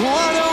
Juana.